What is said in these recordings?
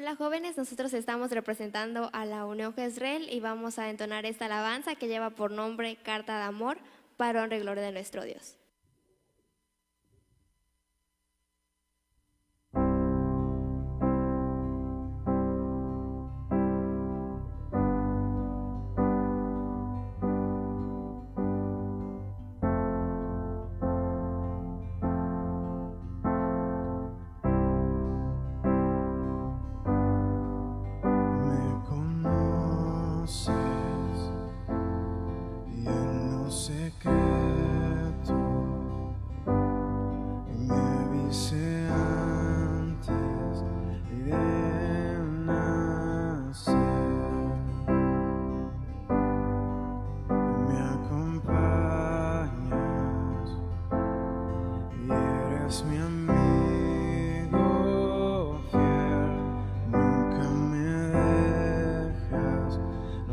Hola jóvenes, nosotros estamos representando a la Unión Jezreel y vamos a entonar esta alabanza que lleva por nombre Carta de Amor para honra y gloria de nuestro Dios.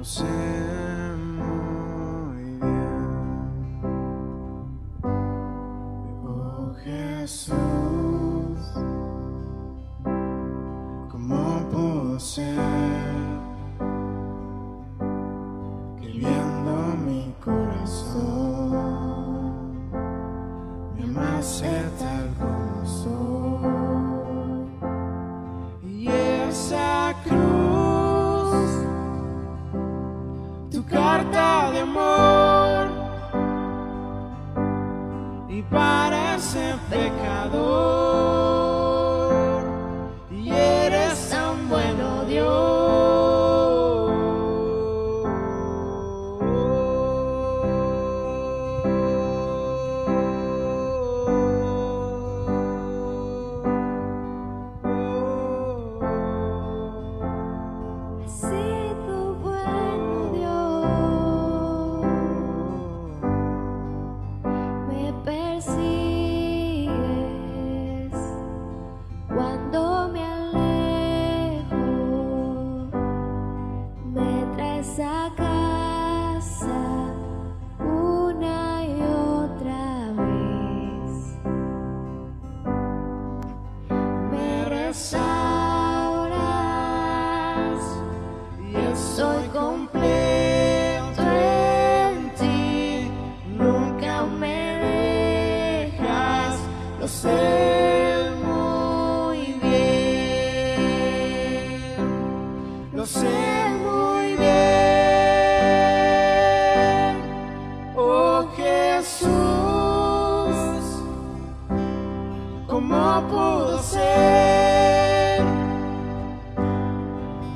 Sé muy bien. Oh Jesús, ¿cómo pudo ser que viendo mi corazón me amaste tal pecador,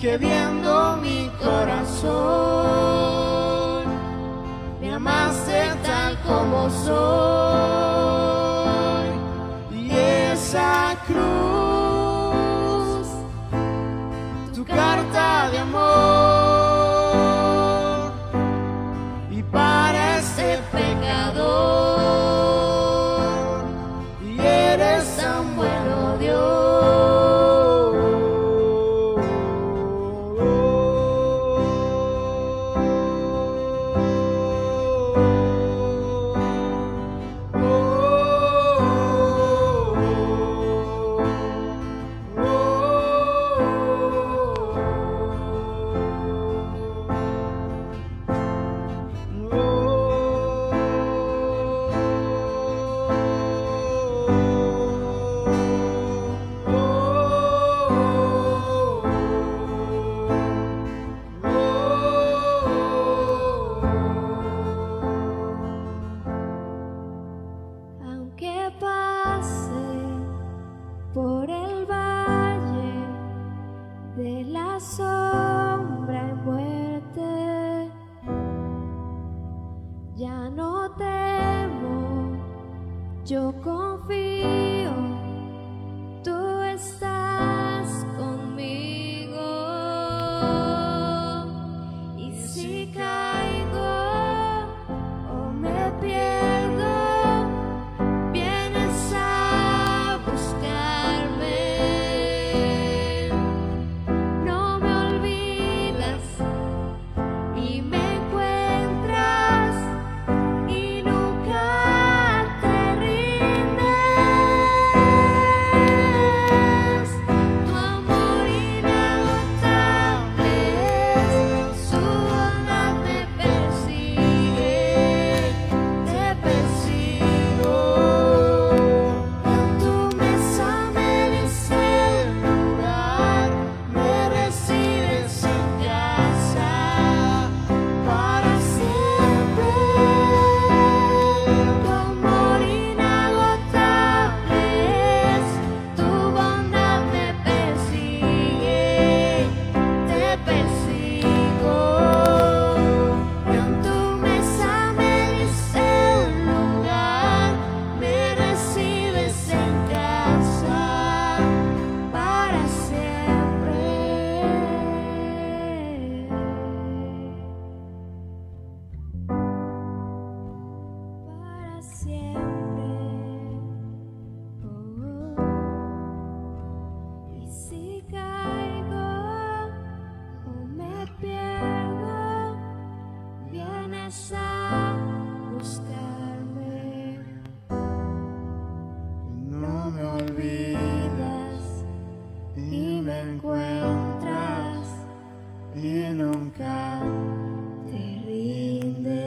que viendo mi corazón. Me amaste tal como soy. Y esa cruz el valle de la sombra y muerte, ya no temo, yo confío, Siempre oh, y si caigo o me pierdo vienes a buscarme no me olvidas y me encuentras y nunca te rindes.